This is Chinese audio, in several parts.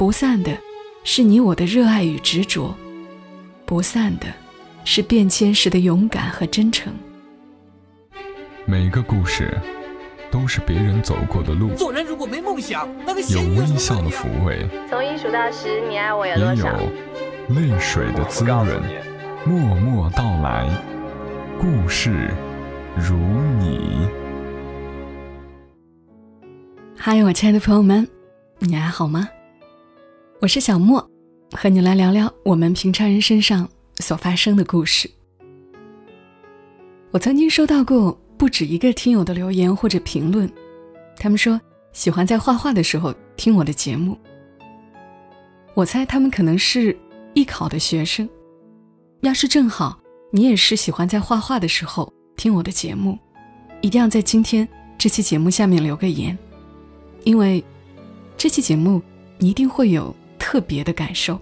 不散的，是你我的热爱与执着；不散的，是变迁时的勇敢和真诚。每个故事，都是别人走过的路。做人如果没梦想，那个有微笑的抚慰，从一数到十，你爱我有也有？泪水的滋润。默默到来，故事如你。嗨，我亲爱的朋友们，你还好吗？我是小莫，和你来聊聊我们平常人身上所发生的故事。我曾经收到过不止一个听友的留言或者评论，他们说喜欢在画画的时候听我的节目。我猜他们可能是艺考的学生。要是正好你也是喜欢在画画的时候听我的节目，一定要在今天这期节目下面留个言，因为这期节目你一定会有特别的感受。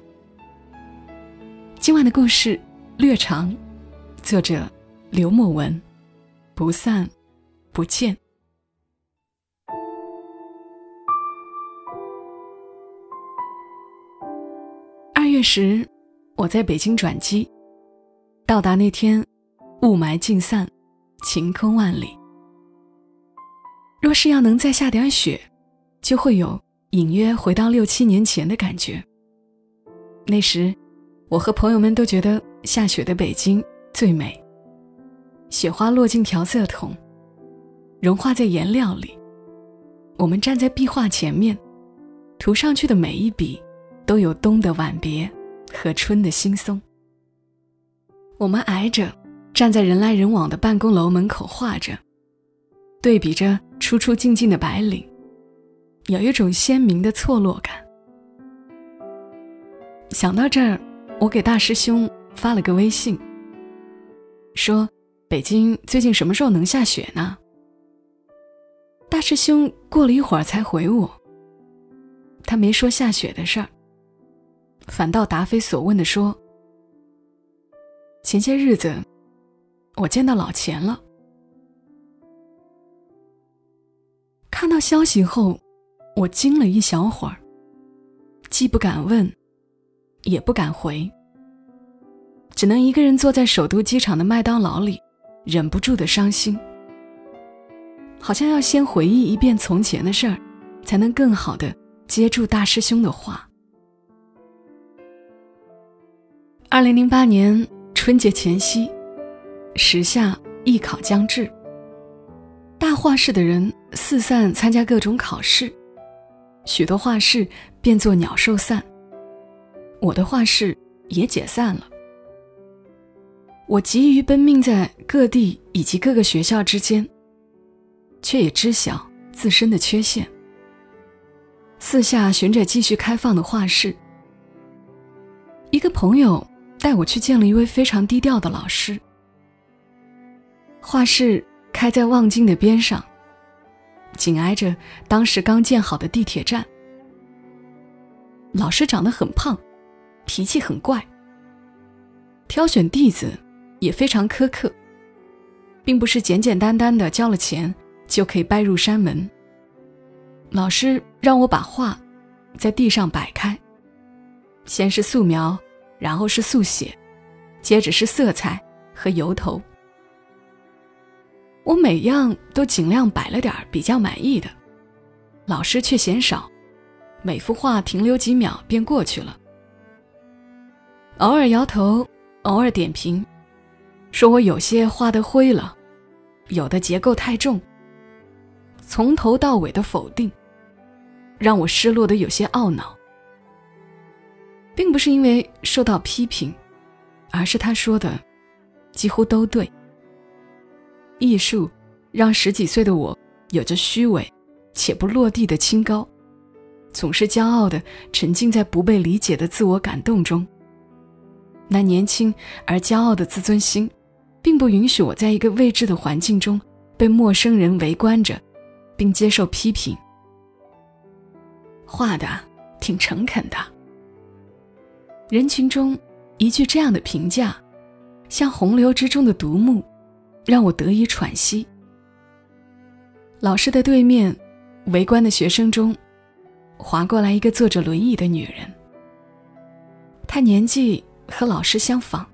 今晚的故事略长，作者刘墨文，不散不见。二月时，我在北京转机。到达那天，雾霾尽散，晴空万里。若是要能再下点雪，就会有隐约回到六七年前的感觉。那时，我和朋友们都觉得下雪的北京最美。雪花落进调色桶，融化在颜料里。我们站在壁画前面，涂上去的每一笔，都有冬的晚别和春的新松。我们挨着站在人来人往的办公楼门口画着，对比着出出进进的白领，有一种鲜明的错落感。想到这儿，我给大师兄发了个微信，说：“北京最近什么时候能下雪呢？”大师兄过了一会儿才回我，他没说下雪的事儿，反倒答非所问的说。前些日子，我见到老钱了。看到消息后，我惊了一小会儿，既不敢问，也不敢回，只能一个人坐在首都机场的麦当劳里，忍不住的伤心。好像要先回忆一遍从前的事儿，才能更好的接住大师兄的话。二零零八年。春节前夕，时下艺考将至，大画室的人四散参加各种考试，许多画室变作鸟兽散。我的画室也解散了。我急于奔命在各地以及各个学校之间，却也知晓自身的缺陷。四下寻着继续开放的画室，一个朋友。带我去见了一位非常低调的老师。画室开在望京的边上，紧挨着当时刚建好的地铁站。老师长得很胖，脾气很怪，挑选弟子也非常苛刻，并不是简简单单的交了钱就可以拜入山门。老师让我把画在地上摆开，先是素描。然后是速写，接着是色彩和油头。我每样都尽量摆了点比较满意的，老师却嫌少，每幅画停留几秒便过去了，偶尔摇头，偶尔点评，说我有些画的灰了，有的结构太重，从头到尾的否定，让我失落的有些懊恼。并不是因为受到批评，而是他说的几乎都对。艺术让十几岁的我有着虚伪且不落地的清高，总是骄傲的沉浸在不被理解的自我感动中。那年轻而骄傲的自尊心，并不允许我在一个未知的环境中被陌生人围观着，并接受批评。画的挺诚恳的。人群中，一句这样的评价，像洪流之中的独木，让我得以喘息。老师的对面，围观的学生中，划过来一个坐着轮椅的女人。她年纪和老师相仿，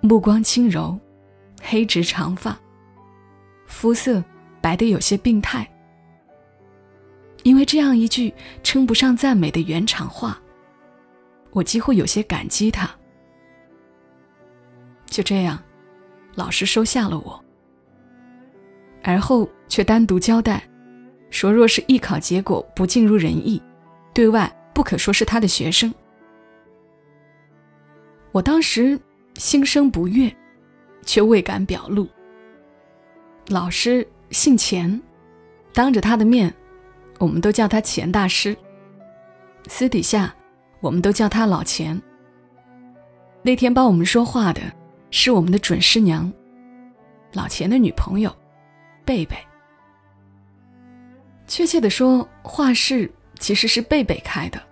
目光轻柔，黑直长发，肤色白得有些病态。因为这样一句称不上赞美的原厂话，我几乎有些感激她。就这样，老师收下了我，而后却单独交代，说若是艺考结果不尽如人意，对外不可说是他的学生。我当时心生不悦，却未敢表露。老师姓钱，当着他的面，我们都叫他钱大师；私底下，我们都叫他老钱。那天帮我们说话的。是我们的准师娘，老钱的女朋友，贝贝。确切的说，画室其实是贝贝开的，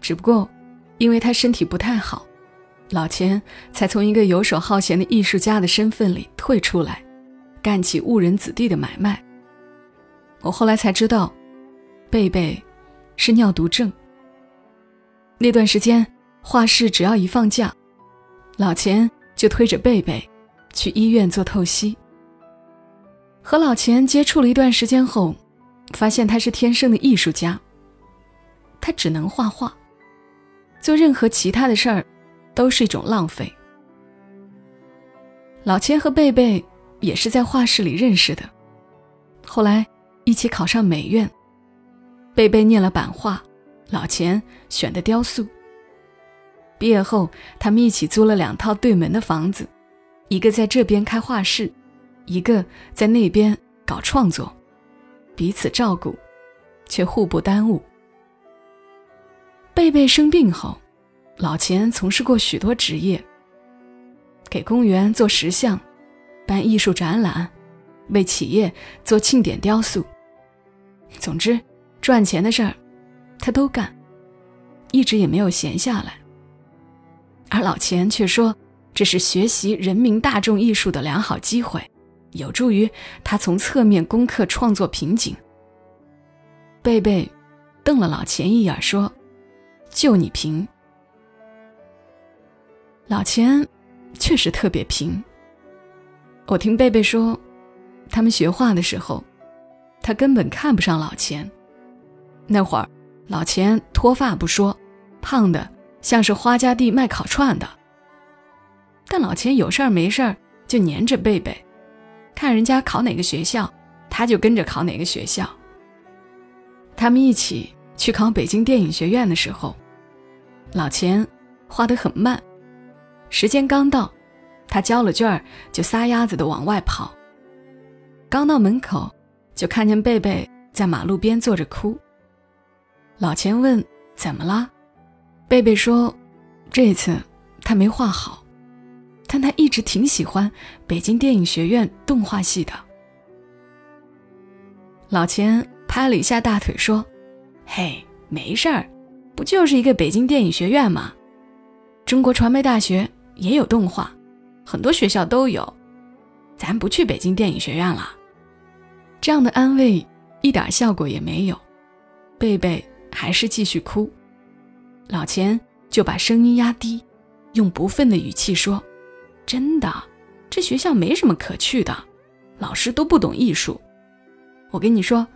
只不过因为他身体不太好，老钱才从一个游手好闲的艺术家的身份里退出来，干起误人子弟的买卖。我后来才知道，贝贝是尿毒症。那段时间，画室只要一放假，老钱。就推着贝贝去医院做透析。和老钱接触了一段时间后，发现他是天生的艺术家。他只能画画，做任何其他的事儿都是一种浪费。老钱和贝贝也是在画室里认识的，后来一起考上美院。贝贝念了版画，老钱选的雕塑。毕业后，他们一起租了两套对门的房子，一个在这边开画室，一个在那边搞创作，彼此照顾，却互不耽误。贝贝生病后，老钱从事过许多职业，给公园做石像，办艺术展览，为企业做庆典雕塑。总之，赚钱的事儿，他都干，一直也没有闲下来。而老钱却说，这是学习人民大众艺术的良好机会，有助于他从侧面攻克创作瓶颈。贝贝瞪了老钱一眼，说：“就你贫。”老钱确实特别贫。我听贝贝说，他们学画的时候，他根本看不上老钱。那会儿，老钱脱发不说，胖的。像是花家地卖烤串的，但老钱有事儿没事儿就黏着贝贝，看人家考哪个学校，他就跟着考哪个学校。他们一起去考北京电影学院的时候，老钱画得很慢，时间刚到，他交了卷儿就撒丫子的往外跑。刚到门口，就看见贝贝在马路边坐着哭。老钱问：“怎么了？”贝贝说：“这次他没画好，但他一直挺喜欢北京电影学院动画系的。”老钱拍了一下大腿说：“嘿，没事儿，不就是一个北京电影学院吗？中国传媒大学也有动画，很多学校都有，咱不去北京电影学院了。”这样的安慰一点效果也没有，贝贝还是继续哭。老钱就把声音压低，用不忿的语气说：“真的，这学校没什么可去的，老师都不懂艺术。我跟你说，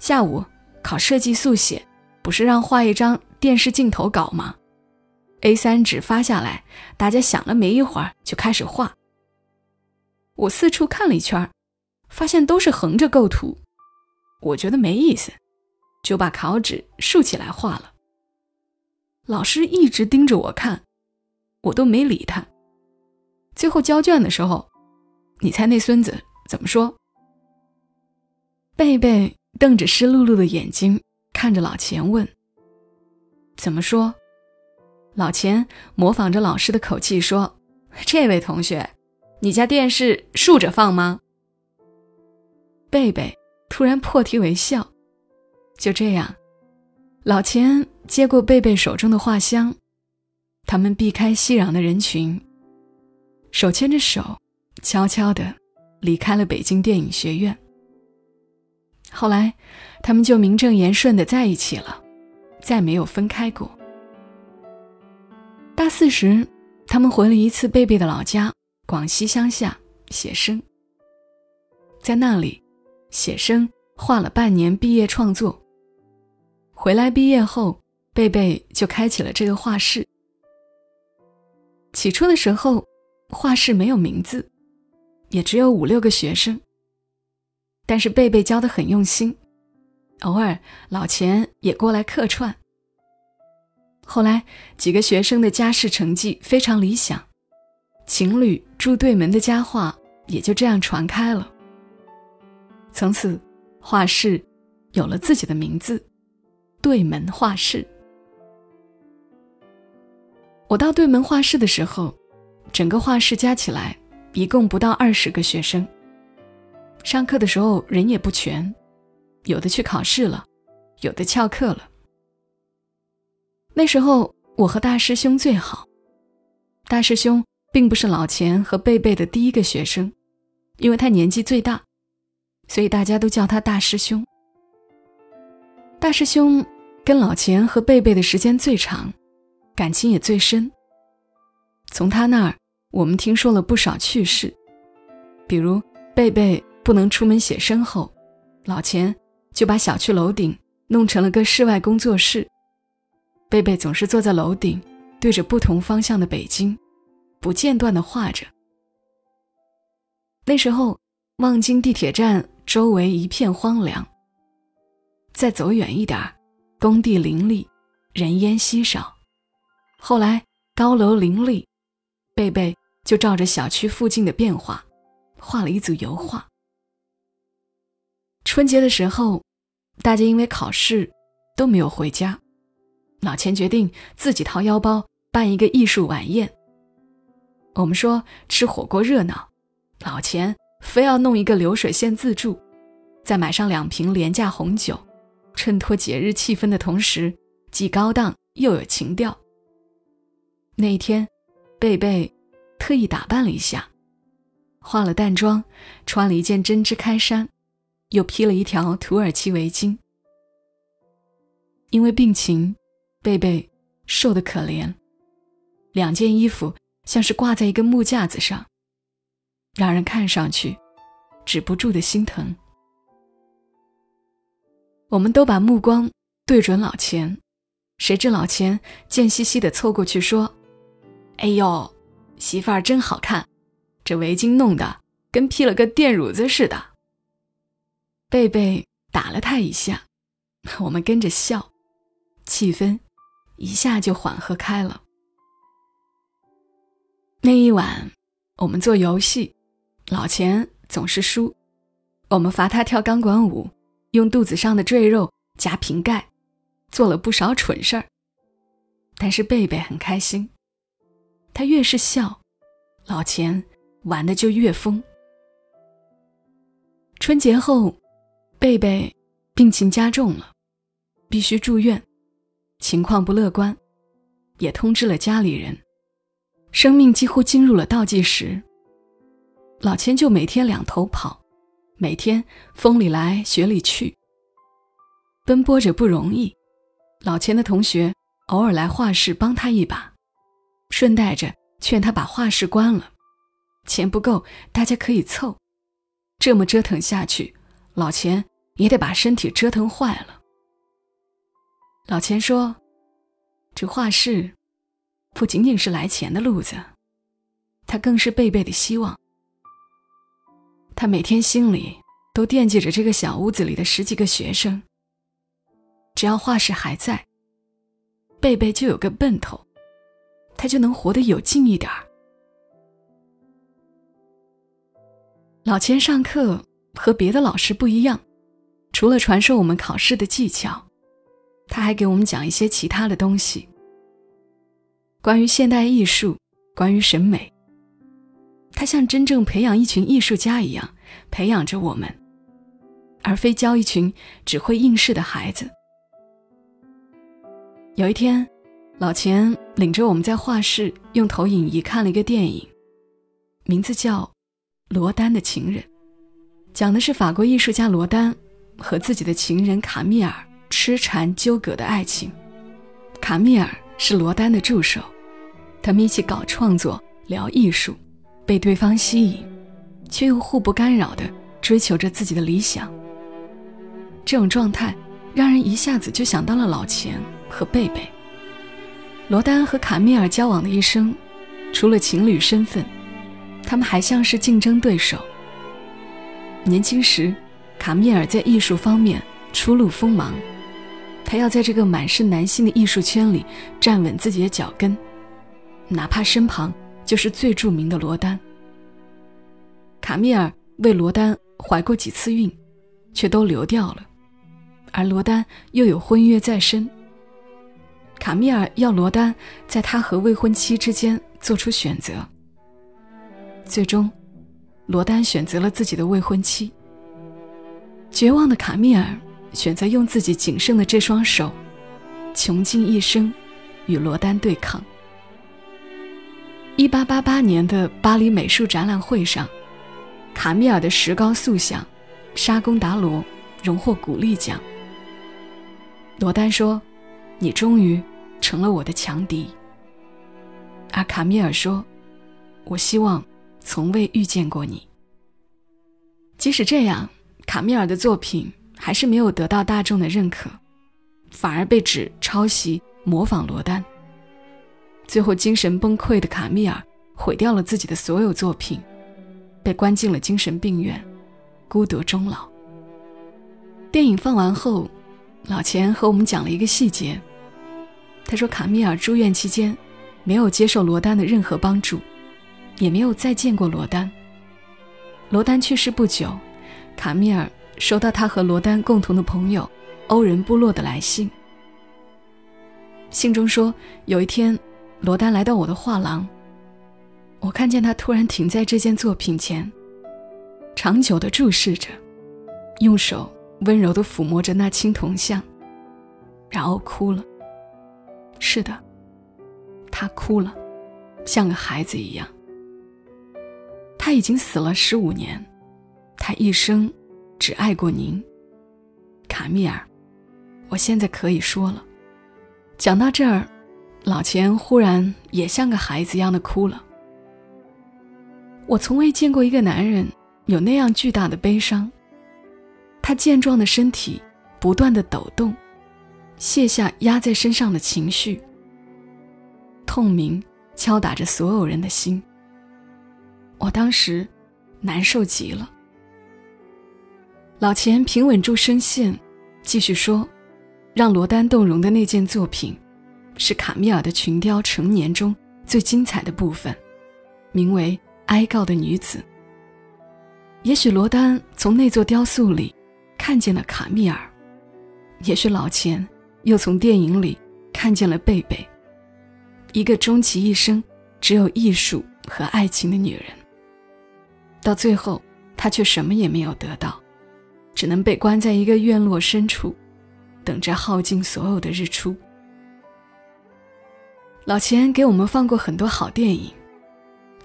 下午考设计速写，不是让画一张电视镜头稿吗？A3 纸发下来，大家想了没一会儿就开始画。我四处看了一圈，发现都是横着构图，我觉得没意思，就把考纸竖起来画了。”老师一直盯着我看，我都没理他。最后交卷的时候，你猜那孙子怎么说？贝贝瞪着湿漉漉的眼睛看着老钱问：“怎么说？”老钱模仿着老师的口气说：“这位同学，你家电视竖着放吗？”贝贝突然破涕为笑。就这样，老钱。接过贝贝手中的画箱，他们避开熙攘的人群，手牵着手，悄悄地离开了北京电影学院。后来，他们就名正言顺地在一起了，再没有分开过。大四时，他们回了一次贝贝的老家——广西乡下写生。在那里，写生画了半年，毕业创作。回来毕业后，贝贝就开启了这个画室。起初的时候，画室没有名字，也只有五六个学生。但是贝贝教的很用心，偶尔老钱也过来客串。后来几个学生的家世成绩非常理想，情侣住对门的佳话也就这样传开了。从此，画室有了自己的名字——对门画室。我到对门画室的时候，整个画室加起来一共不到二十个学生。上课的时候人也不全，有的去考试了，有的翘课了。那时候我和大师兄最好，大师兄并不是老钱和贝贝的第一个学生，因为他年纪最大。所以大家都叫他大师兄。大师兄跟老钱和贝贝的时间最长，感情也最深。从他那儿，我们听说了不少趣事，比如贝贝不能出门写生后，老钱就把小区楼顶弄成了个室外工作室，贝贝总是坐在楼顶，对着不同方向的北京，不间断地画着。那时候，望京地铁站。周围一片荒凉。再走远一点工地林立，人烟稀少。后来高楼林立，贝贝就照着小区附近的变化，画了一组油画。春节的时候，大家因为考试都没有回家，老钱决定自己掏腰包办一个艺术晚宴。我们说吃火锅热闹，老钱。非要弄一个流水线自助，再买上两瓶廉价红酒，衬托节日气氛的同时，既高档又有情调。那一天，贝贝特意打扮了一下，化了淡妆，穿了一件针织开衫，又披了一条土耳其围巾。因为病情，贝贝瘦得可怜，两件衣服像是挂在一个木架子上。让人看上去止不住的心疼。我们都把目光对准老钱，谁知老钱贱兮兮的凑过去说：“哎呦，媳妇儿真好看，这围巾弄得跟披了个电褥子似的。”贝贝打了他一下，我们跟着笑，气氛一下就缓和开了。那一晚，我们做游戏。老钱总是输，我们罚他跳钢管舞，用肚子上的赘肉夹瓶盖，做了不少蠢事儿。但是贝贝很开心，他越是笑，老钱玩的就越疯。春节后，贝贝病情加重了，必须住院，情况不乐观，也通知了家里人，生命几乎进入了倒计时。老钱就每天两头跑，每天风里来雪里去，奔波着不容易。老钱的同学偶尔来画室帮他一把，顺带着劝他把画室关了，钱不够，大家可以凑。这么折腾下去，老钱也得把身体折腾坏了。老钱说：“这画室不仅仅是来钱的路子，它更是贝贝的希望。”他每天心里都惦记着这个小屋子里的十几个学生。只要画室还在，贝贝就有个奔头，他就能活得有劲一点儿。老钱上课和别的老师不一样，除了传授我们考试的技巧，他还给我们讲一些其他的东西，关于现代艺术，关于审美。他像真正培养一群艺术家一样培养着我们，而非教一群只会应试的孩子。有一天，老钱领着我们在画室用投影仪看了一个电影，名字叫《罗丹的情人》，讲的是法国艺术家罗丹和自己的情人卡米尔痴缠纠葛的爱情。卡米尔是罗丹的助手，他们一起搞创作、聊艺术，被对方吸引，却又互不干扰地追求着自己的理想。这种状态让人一下子就想到了老钱和贝贝。罗丹和卡米尔交往的一生，除了情侣身份，他们还像是竞争对手。年轻时，卡米尔在艺术方面初露锋芒，他要在这个满是男性的艺术圈里站稳自己的脚跟，哪怕身旁就是最著名的罗丹。卡米尔为罗丹怀过几次孕，却都流掉了，而罗丹又有婚约在身。卡米尔要罗丹在他和未婚妻之间做出选择，最终。罗丹选择了自己的未婚妻。绝望的卡米尔选择用自己仅剩的这双手，穷尽一生与罗丹对抗。一八八八年的巴黎美术展览会上，卡米尔的石膏塑像《沙贡达罗》荣获鼓励奖。罗丹说：“你终于成了我的强敌。”而卡米尔说：“我希望。”从未遇见过你。即使这样，卡米尔的作品还是没有得到大众的认可，反而被指抄袭、模仿罗丹。最后，精神崩溃的卡米尔毁掉了自己的所有作品，被关进了精神病院，孤独终老。电影放完后，老钱和我们讲了一个细节。他说，卡米尔住院期间，没有接受罗丹的任何帮助。也没有再见过罗丹。罗丹去世不久，卡米尔收到他和罗丹共同的朋友欧仁部落的来信。信中说，有一天，罗丹来到我的画廊，我看见他突然停在这件作品前，长久地注视着，用手温柔地抚摸着那青铜像，然后哭了。是的，他哭了，像个孩子一样。他已经死了十五年，他一生只爱过您，卡米尔。我现在可以说了。讲到这儿，老钱忽然也像个孩子一样的哭了。我从未见过一个男人有那样巨大的悲伤。他健壮的身体不断的抖动，卸下压在身上的情绪，痛鸣敲打着所有人的心。我当时难受极了。老钱平稳住声线，继续说：“让罗丹动容的那件作品，是卡米尔的群雕成年中最精彩的部分，名为《哀告的女子》。也许罗丹从那座雕塑里看见了卡米尔，也许老钱又从电影里看见了贝贝，一个终其一生只有艺术和爱情的女人。”到最后，他却什么也没有得到，只能被关在一个院落深处，等着耗尽所有的日出。老钱给我们放过很多好电影，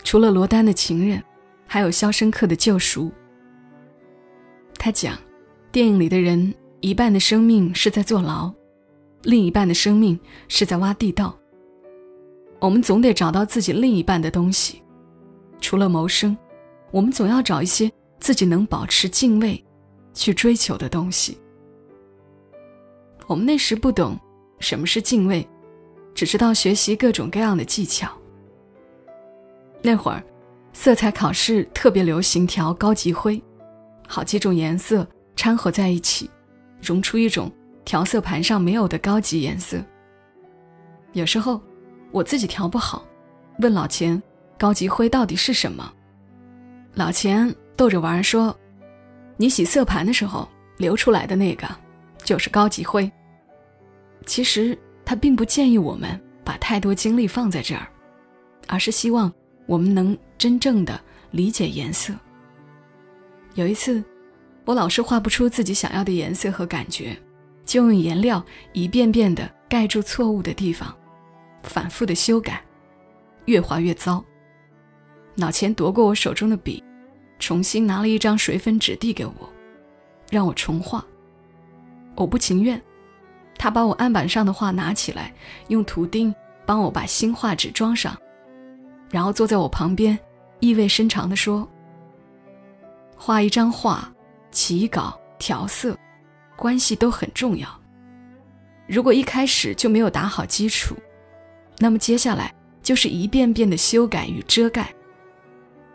除了罗丹的情人，还有《肖申克的救赎》。他讲，电影里的人一半的生命是在坐牢，另一半的生命是在挖地道。我们总得找到自己另一半的东西，除了谋生。我们总要找一些自己能保持敬畏、去追求的东西。我们那时不懂什么是敬畏，只知道学习各种各样的技巧。那会儿，色彩考试特别流行调高级灰，好几种颜色掺和在一起，融出一种调色盘上没有的高级颜色。有时候，我自己调不好，问老钱：“高级灰到底是什么？”老钱逗着玩说：“你洗色盘的时候流出来的那个，就是高级灰。”其实他并不建议我们把太多精力放在这儿，而是希望我们能真正的理解颜色。有一次，我老是画不出自己想要的颜色和感觉，就用颜料一遍遍的盖住错误的地方，反复的修改，越画越糟。老钱夺过我手中的笔，重新拿了一张水粉纸递给我，让我重画。我不情愿，他把我案板上的画拿起来，用图钉帮我把新画纸装上，然后坐在我旁边，意味深长地说：“画一张画，起稿、调色，关系都很重要。如果一开始就没有打好基础，那么接下来就是一遍遍的修改与遮盖。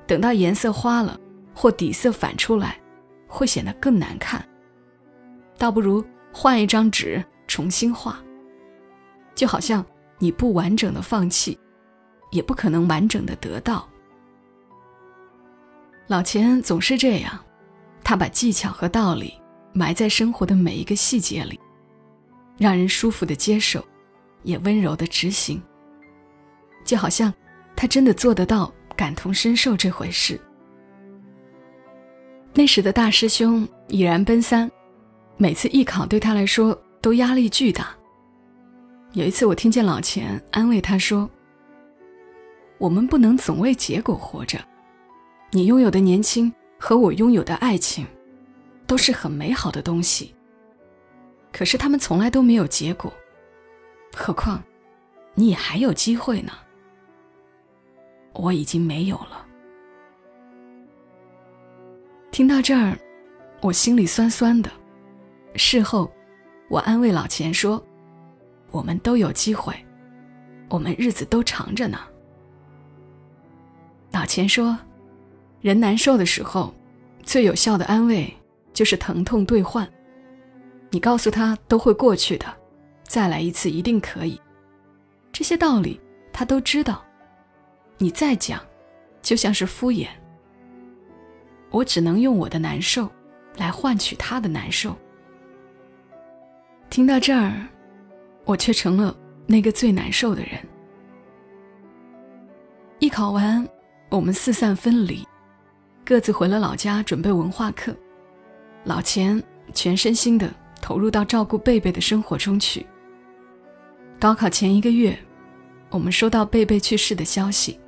等到颜色花了或底色反出来，会显得更难看。倒不如换一张纸。”重新画，就好像你不完整的放弃，也不可能完整的得到。老钱总是这样，他把技巧和道理埋在生活的每一个细节里，让人舒服的接受，也温柔的执行。就好像他真的做得到感同身受这回事。那时的大师兄已然奔三，每次艺考对他来说。都压力巨大。有一次，我听见老钱安慰他说：“我们不能总为结果活着。你拥有的年轻和我拥有的爱情，都是很美好的东西。可是他们从来都没有结果。何况，你还有机会呢。我已经没有了。”听到这儿，我心里酸酸的。事后。我安慰老钱说：“我们都有机会，我们日子都长着呢。”老钱说：“人难受的时候，最有效的安慰就是疼痛兑换。你告诉他都会过去的，再来一次一定可以。这些道理他都知道，你再讲，就像是敷衍。我只能用我的难受，来换取他的难受。”听到这儿，我却成了那个最难受的人。艺考完，我们四散分离，各自回了老家准备文化课。老钱全身心的投入到照顾贝贝的生活中去。高考前一个月，我们收到贝贝去世的消息。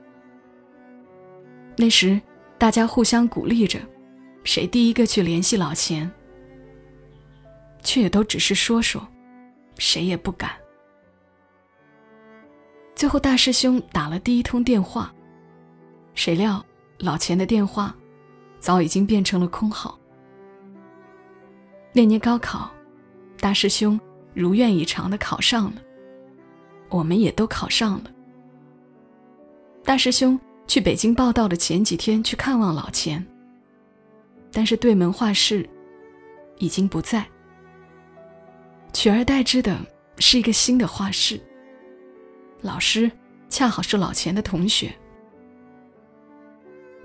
那时，大家互相鼓励着，谁第一个去联系老钱。却也都只是说说，谁也不敢。最后，大师兄打了第一通电话，谁料老钱的电话早已经变成了空号。那年高考，大师兄如愿以偿的考上了，我们也都考上了。大师兄去北京报道的前几天去看望老钱，但是对门画室已经不在。取而代之的是一个新的画室。老师恰好是老钱的同学。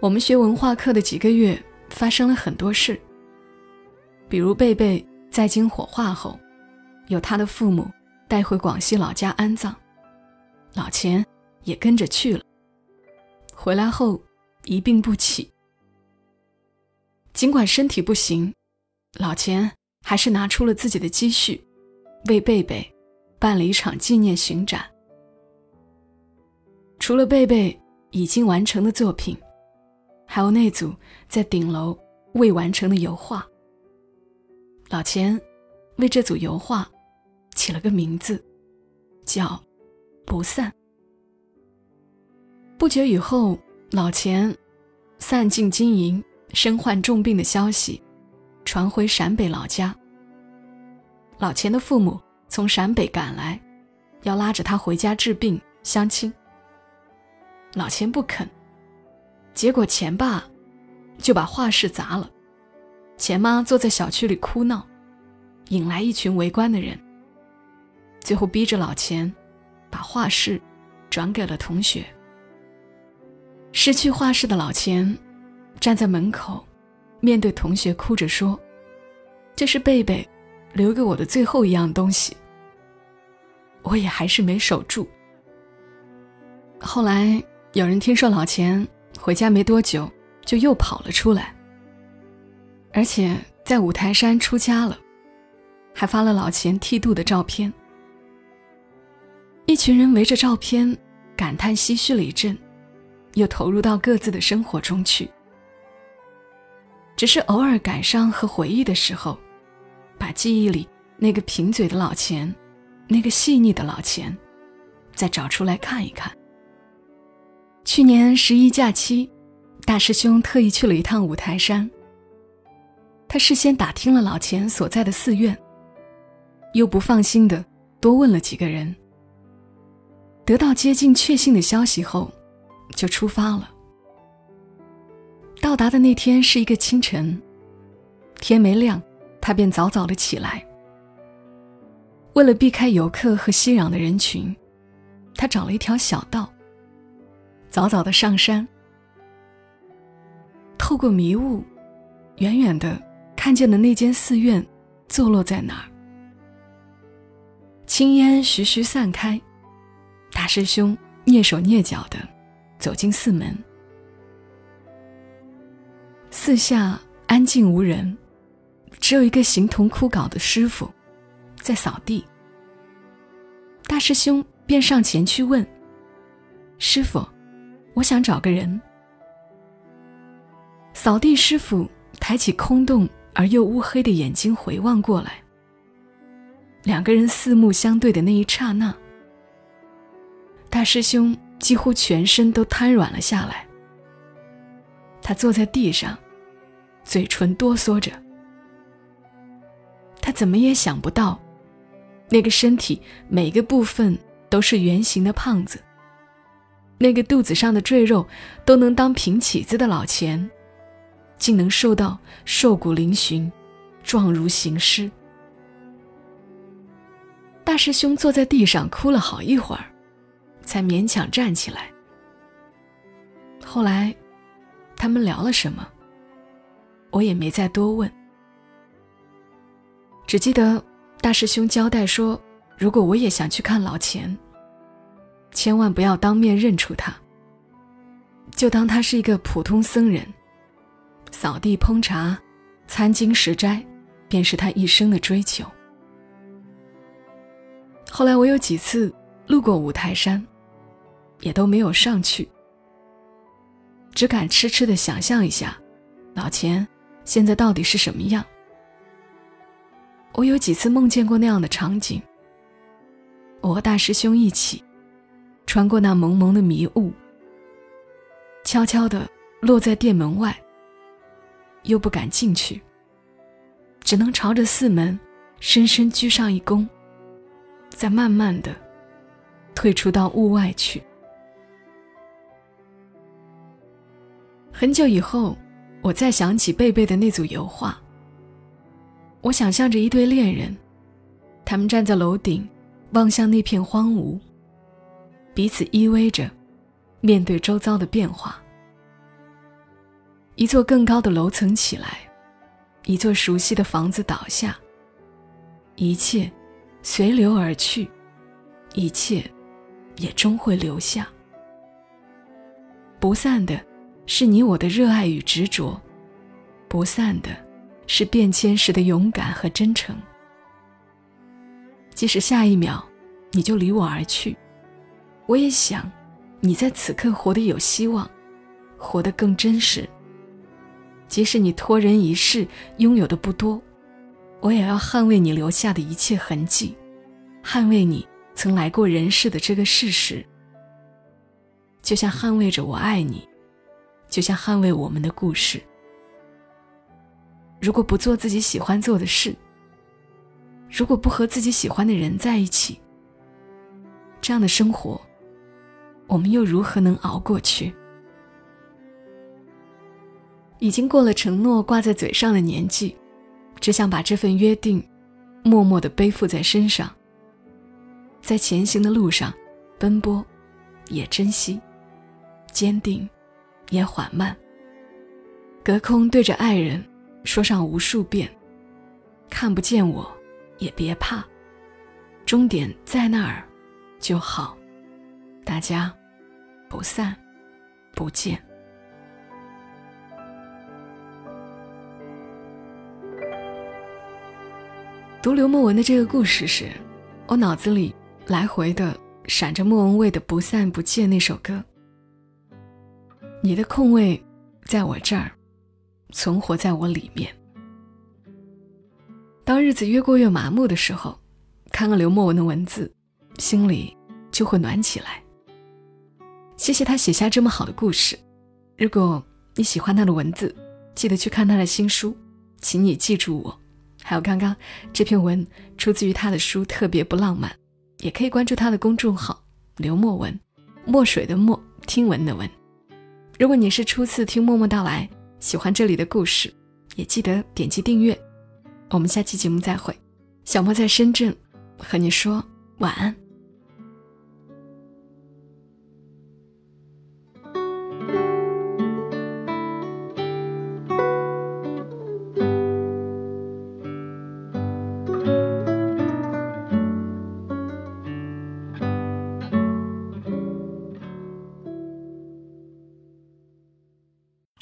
我们学文化课的几个月发生了很多事，比如贝贝在京火化后，有他的父母带回广西老家安葬，老钱也跟着去了。回来后一病不起，尽管身体不行，老钱还是拿出了自己的积蓄。为贝贝办了一场纪念巡展。除了贝贝已经完成的作品，还有那组在顶楼未完成的油画。老钱为这组油画起了个名字，叫“不散”。不久以后，老钱散尽经营、身患重病的消息传回陕北老家。老钱的父母从陕北赶来，要拉着他回家治病相亲。老钱不肯，结果钱爸就把画室砸了，钱妈坐在小区里哭闹，引来一群围观的人。最后逼着老钱把画室转给了同学。失去画室的老钱站在门口，面对同学哭着说：“这是贝贝。”留给我的最后一样东西，我也还是没守住。后来有人听说老钱回家没多久，就又跑了出来，而且在五台山出家了，还发了老钱剃度的照片。一群人围着照片感叹唏嘘了一阵，又投入到各自的生活中去。只是偶尔感伤和回忆的时候。把记忆里那个贫嘴的老钱，那个细腻的老钱，再找出来看一看。去年十一假期，大师兄特意去了一趟五台山。他事先打听了老钱所在的寺院，又不放心的多问了几个人。得到接近确信的消息后，就出发了。到达的那天是一个清晨，天没亮，他便早早的起来。为了避开游客和熙攘的人群，他找了一条小道，早早的上山。透过迷雾，远远的看见了那间寺院，坐落在哪儿。青烟徐徐散开。大师兄蹑手蹑脚的走进寺门，四下安静无人，只有一个形同枯槁的师傅在扫地。大师兄便上前去问：“师傅，我想找个人。”扫地师傅抬起空洞而又乌黑的眼睛回望过来，两个人四目相对的那一刹那。大师兄几乎全身都瘫软了下来。他坐在地上，嘴唇哆嗦着。怎么也想不到，那个身体每个部分都是圆形的胖子，那个肚子上的赘肉都能当平起子的老钱，竟能瘦到瘦骨嶙峋，状如行尸。大师兄坐在地上哭了好一会儿。才勉强站起来。后来，他们聊了什么，我也没再多问。只记得大师兄交代说，如果我也想去看老钱，千万不要当面认出他，就当他是一个普通僧人，扫地烹茶、参经食斋，便是他一生的追求。后来我有几次路过五台山。也都没有上去，只敢痴痴的想象一下，老钱现在到底是什么样。我有几次梦见过那样的场景。我和大师兄一起，穿过那蒙蒙的迷雾，悄悄地落在店门外，又不敢进去，只能朝着寺门深深鞠上一躬，再慢慢的退出到屋外去。很久以后，我再想起贝贝的那组油画。我想象着一对恋人，他们站在楼顶，望向那片荒芜，彼此依偎着，面对周遭的变化。一座更高的楼层起来，一座熟悉的房子倒下，一切随流而去，一切也终会留下，不散的。是你我的热爱与执着，不散的，是变迁时的勇敢和真诚。即使下一秒你就离我而去，我也想你在此刻活得有希望，活得更真实。即使你托人一世，拥有的不多，我也要捍卫你留下的一切痕迹，捍卫你曾来过人世的这个事实，就像捍卫着我爱你。就像捍卫我们的故事。如果不做自己喜欢做的事，如果不和自己喜欢的人在一起，这样的生活，我们又如何能熬过去？已经过了承诺挂在嘴上的年纪，只想把这份约定默默的背负在身上，在前行的路上奔波，也珍惜，坚定。也缓慢。隔空对着爱人说上无数遍：“看不见我，也别怕，终点在那儿就好。”大家不散不见。读刘墨文的这个故事时，我脑子里来回的闪着莫文蔚的《不散不见》那首歌。你的空位，在我这儿，存活在我里面。当日子越过越麻木的时候，看了刘墨文的文字，心里就会暖起来。谢谢他写下这么好的故事。如果你喜欢他的文字，记得去看他的新书。请你记住我。还有刚刚这篇文出自于他的书《特别不浪漫》，也可以关注他的公众号“刘墨文”，墨水的墨，听闻的闻。如果你是初次听默默到来，喜欢这里的故事，也记得点击订阅。我们下期节目再会。小莫在深圳，和你说晚安。